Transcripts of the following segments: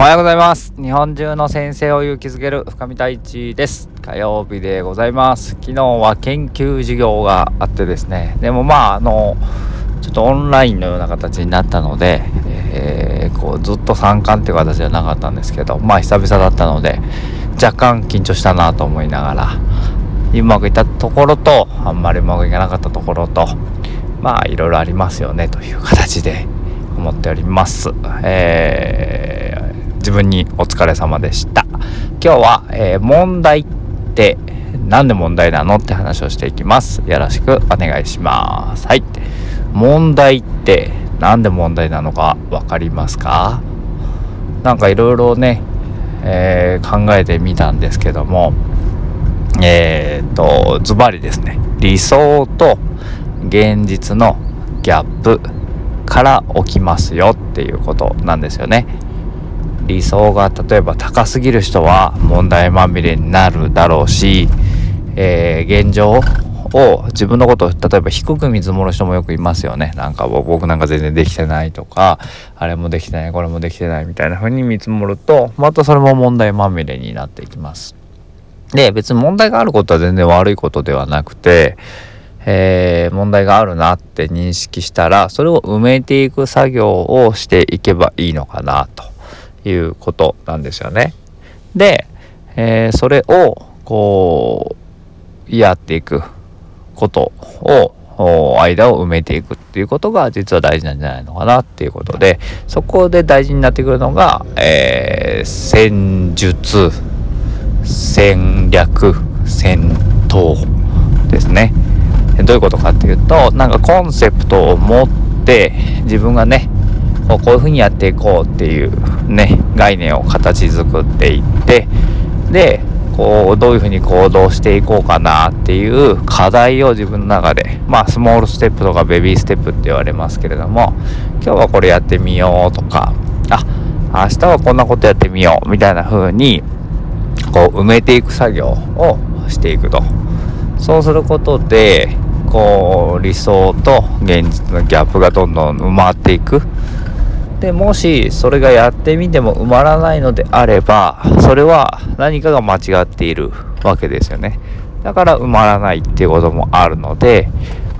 おはようございます。日本中の先生を勇気づける深見太一です。火曜日でございます。昨日は研究授業があってですね。でもまああのちょっとオンラインのような形になったので、えー、こうずっと参観っていう形じゃなかったんですけどまあ久々だったので若干緊張したなと思いながらうまくいったところとあんまりうまくいかなかったところとまあいろいろありますよねという形で思っております。えー、自分にお疲れ様でした。今日は、えー、問題って何で問題なのって話をしていきます。よろしくお願いします。はい。問題って何で問題なのか分かりますか？なんかいろいろね、えー、考えてみたんですけども、えー、っと、ズバリですね、理想と現実のギャップから起きますよっていうことなんですよね。理想が例えば高すぎる人は問題まみれになるだろうし、えー、現状を自分のことを例えば低く見積もる人もよくいますよね。なんか僕なんか全然できてないとかあれもできてないこれもできてないみたいな風に見積もるとまたそれも問題まみれになっていきます。で別に問題があることは全然悪いことではなくてえー、問題があるなって認識したらそれを埋めていく作業をしていけばいいのかなということなんですよね。で、えー、それをこうやっていくことを間を埋めていくっていうことが実は大事なんじゃないのかなっていうことでそこで大事になってくるのが、えー、戦術戦略戦闘ですね。どういうことかっていうとなんかコンセプトを持って自分がねこういうふうにやっていこうっていうね概念を形作っていってでこうどういうふうに行動していこうかなっていう課題を自分の中でまあスモールステップとかベビーステップって言われますけれども今日はこれやってみようとかあ明日はこんなことやってみようみたいな風にこう埋めていく作業をしていくと。そうすることでこう理想と現実のギャップがどんどん埋まっていく。でもしそれがやってみても埋まらないのであればそれは何かが間違っているわけですよね。だから埋まらないっていうこともあるので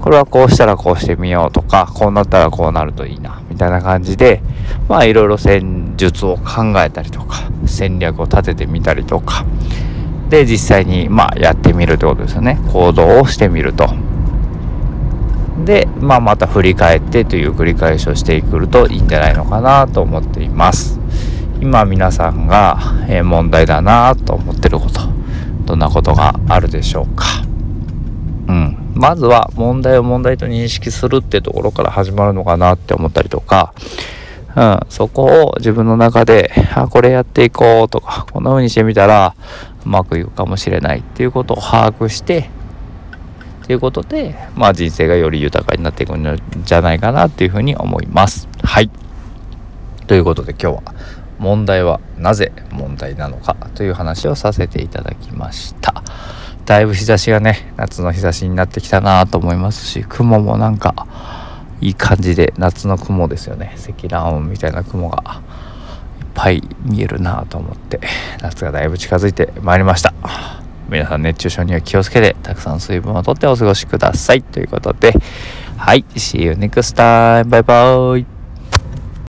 これはこうしたらこうしてみようとかこうなったらこうなるといいなみたいな感じでまあいろいろ戦術を考えたりとか戦略を立ててみたりとか。で実際にまあやってみるってことですよね。行動をしてみると。で、まあ、また振り返ってという繰り返しをしてくるといいんじゃないのかなと思っています。今皆さんが、え問題だなと思ってることどんなことがあるでしょうか。うん。まずは問題を問題と認識するってところから始まるのかなって思ったりとかうん、そこを自分の中で、あ、これやっていこうとか、こんな風にしてみたらうまくいくかもしれないっていうことを把握して、いうことで、まあ、人生がより豊かになっていくんじゃないかなっていうふうに思います。はい。ということで今日は問題はなぜ問題なのかという話をさせていただきました。だいぶ日差しがね夏の日差しになってきたなと思いますし雲もなんかいい感じで夏の雲ですよね積乱雲みたいな雲がいっぱい見えるなと思って夏がだいぶ近づいてまいりました。皆さん熱中症には気をつけてたくさん水分をとってお過ごしください。ということではい See you next time バイバイ。